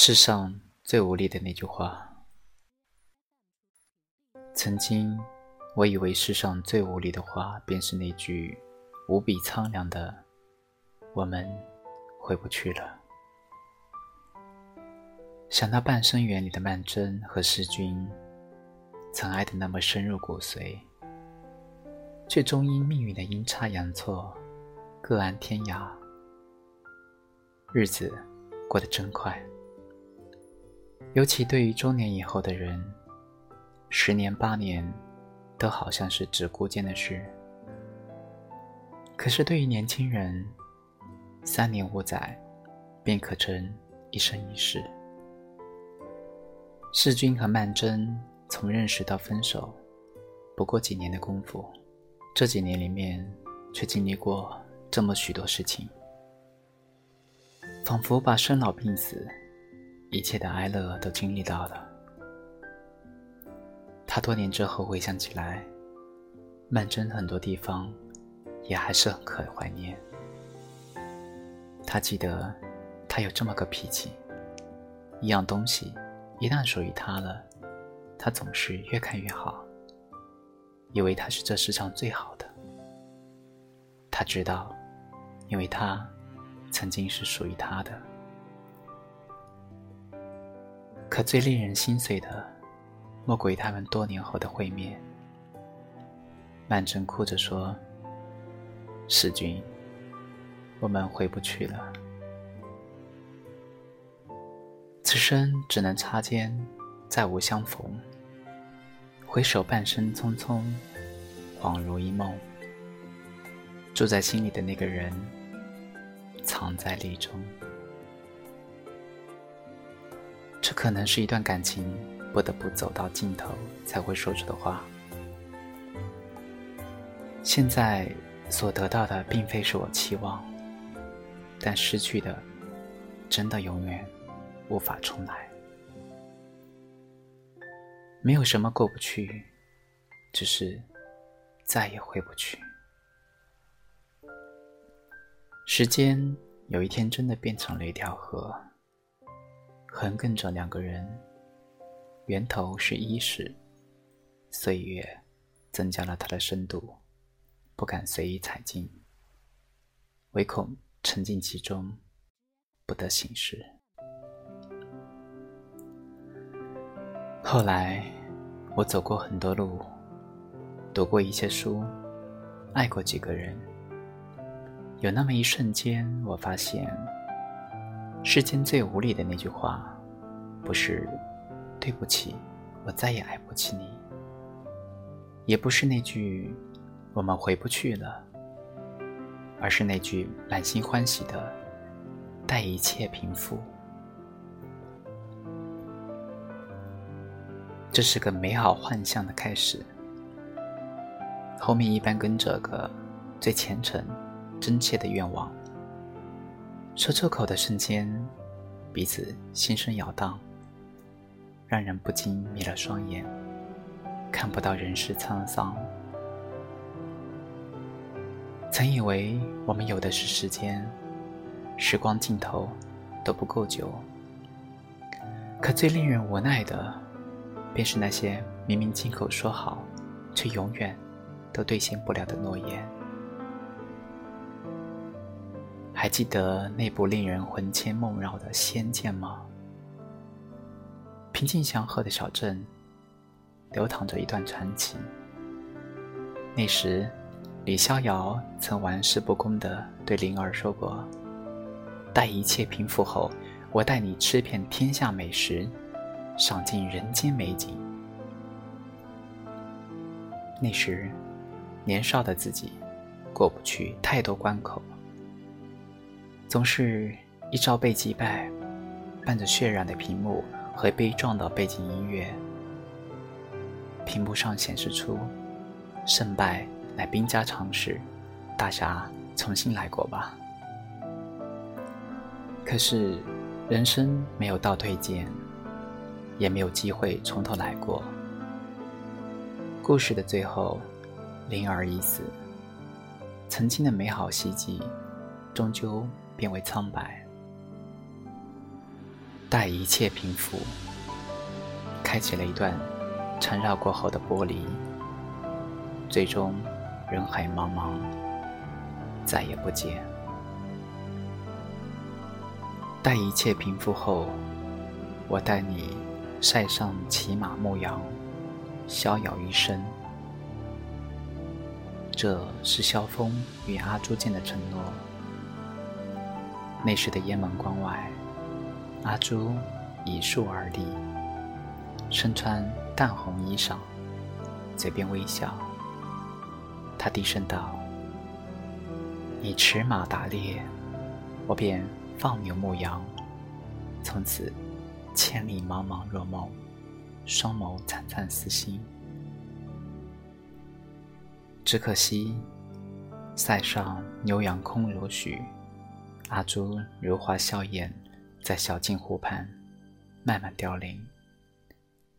世上最无力的那句话。曾经，我以为世上最无力的话，便是那句无比苍凉的“我们回不去了”。想到半生缘里的曼桢和世君，曾爱得那么深入骨髓，却终因命运的阴差阳错，各安天涯。日子过得真快，尤其对于中年以后的人，十年八年，都好像是只顾见的事。可是对于年轻人，三年五载，便可成一生一世。世君和曼桢从认识到分手，不过几年的功夫，这几年里面，却经历过这么许多事情。仿佛把生老病死，一切的哀乐都经历到了。他多年之后回想起来，曼桢很多地方也还是很可怀念。他记得，他有这么个脾气：一样东西一旦属于他了，他总是越看越好，以为他是这世上最好的。他知道，因为他。曾经是属于他的，可最令人心碎的，莫过于他们多年后的会面。曼桢哭着说：“世君，我们回不去了，此生只能擦肩，再无相逢。回首半生匆匆，恍如一梦。住在心里的那个人。”藏在泪中，可能是一段感情不得不走到尽头才会说出的话。现在所得到的并非是我期望，但失去的真的永远无法重来。没有什么过不去，只是再也回不去。时间有一天真的变成了一条河，横亘着两个人，源头是伊始，岁月增加了它的深度，不敢随意踩进，唯恐沉浸其中，不得醒时。后来，我走过很多路，读过一些书，爱过几个人。有那么一瞬间，我发现，世间最无力的那句话，不是“对不起，我再也爱不起你”，也不是那句“我们回不去了”，而是那句满心欢喜的“待一切平复”。这是个美好幻象的开始，后面一般跟着个最虔诚。真切的愿望，说出口的瞬间，彼此心声摇荡，让人不禁迷了双眼，看不到人世沧桑。曾以为我们有的是时间，时光尽头都不够久，可最令人无奈的，便是那些明明亲口说好，却永远都兑现不了的诺言。还记得那部令人魂牵梦绕的《仙剑》吗？平静祥和的小镇，流淌着一段传奇。那时，李逍遥曾玩世不恭的对灵儿说过：“待一切平复后，我带你吃遍天下美食，赏尽人间美景。”那时，年少的自己，过不去太多关口。总是一朝被击败，伴着血染的屏幕和悲壮的背景音乐，屏幕上显示出胜败乃兵家常事，大侠重新来过吧。可是人生没有倒退键，也没有机会从头来过。故事的最后，灵儿已死，曾经的美好希冀，终究。变为苍白。待一切平复，开启了一段缠绕过后的剥离，最终人海茫茫，再也不见。待一切平复后，我带你晒上骑马牧羊，逍遥一生。这是萧峰与阿朱间的承诺。那时的雁门关外，阿朱倚树而立，身穿淡红衣裳，嘴边微笑。他低声道：“你驰马打猎，我便放牛牧羊。从此，千里茫茫若梦，双眸灿灿似星。”只可惜，塞上牛羊空如许，阿朱如花笑靥，在小径湖畔慢慢凋零，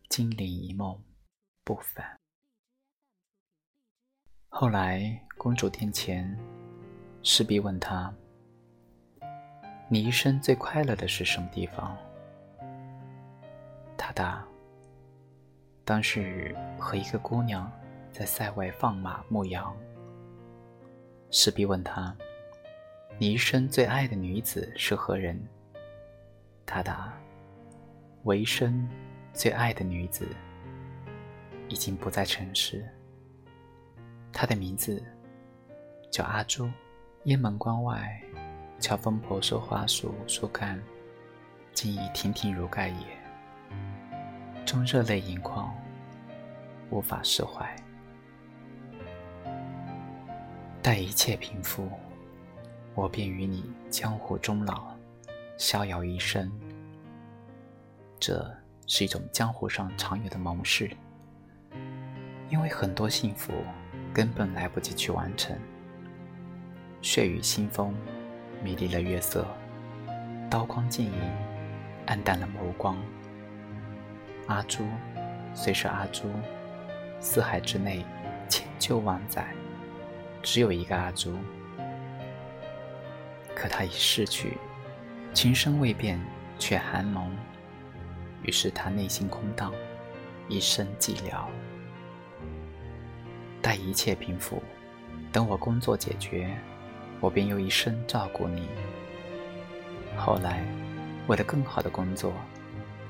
金陵一梦不返。后来，公主殿前，侍婢问他：“你一生最快乐的是什么地方？”他答：“当是和一个姑娘。”在塞外放马牧羊。侍婢问他：“你一生最爱的女子是何人？”他答：“我一生最爱的女子已经不在尘世。她的名字叫阿朱。雁门关外，乔峰婆娑花树树干，竟已亭亭如盖也。终热泪盈眶，无法释怀。”待一切平复，我便与你江湖终老，逍遥一生。这是一种江湖上常有的盟誓，因为很多幸福根本来不及去完成。血雨腥风，迷离了月色，刀光剑影，暗淡了眸光。阿朱虽是阿朱，四海之内，千秋万载。只有一个阿朱，可他已逝去，情深未变却寒浓，于是他内心空荡，一生寂寥。待一切平复，等我工作解决，我便又一生照顾你。后来，为了更好的工作，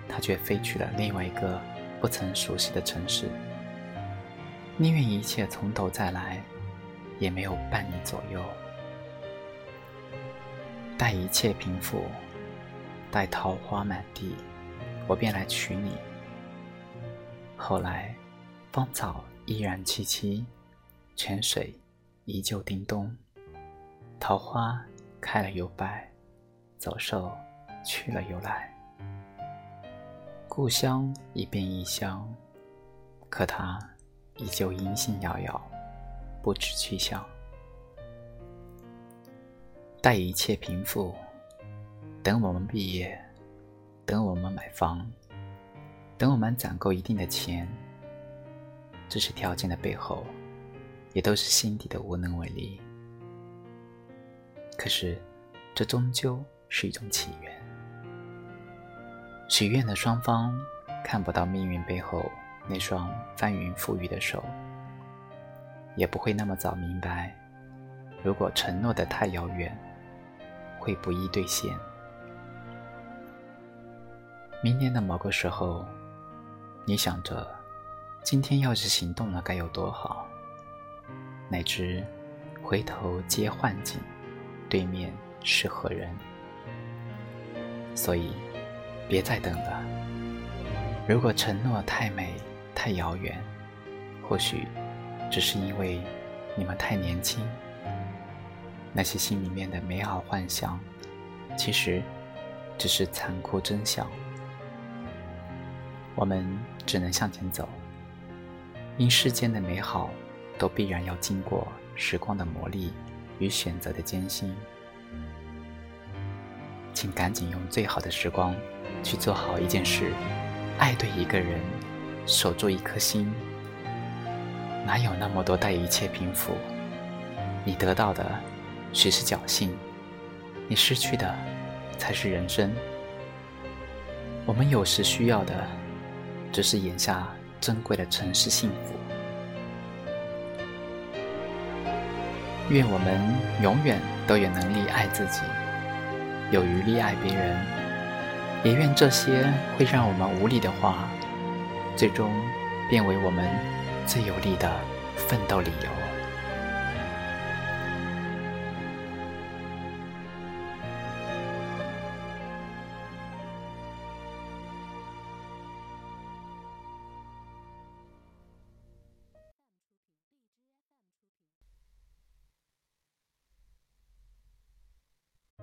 他却飞去了另外一个不曾熟悉的城市，宁愿一切从头再来。也没有伴你左右，待一切平复，待桃花满地，我便来娶你。后来，芳草依然萋萋，泉水依旧叮咚，桃花开了又败，走兽去了又来。故乡已变异乡，可他依旧音信遥遥。不知去向，待一切平复，等我们毕业，等我们买房，等我们攒够一定的钱。这些条件的背后，也都是心底的无能为力。可是，这终究是一种祈愿。许愿的双方看不到命运背后那双翻云覆雨的手。也不会那么早明白，如果承诺的太遥远，会不易兑现。明年的某个时候，你想着，今天要是行动了该有多好，乃知回头皆幻景，对面是何人？所以，别再等了。如果承诺太美、太遥远，或许。只是因为你们太年轻，那些心里面的美好幻想，其实只是残酷真相。我们只能向前走，因世间的美好都必然要经过时光的磨砺与选择的艰辛。请赶紧用最好的时光去做好一件事，爱对一个人，守住一颗心。哪有那么多待一切平复？你得到的许是侥幸，你失去的才是人生。我们有时需要的，只是眼下珍贵的尘世幸福。愿我们永远都有能力爱自己，有余力爱别人，也愿这些会让我们无力的话，最终变为我们最有力的奋斗理由。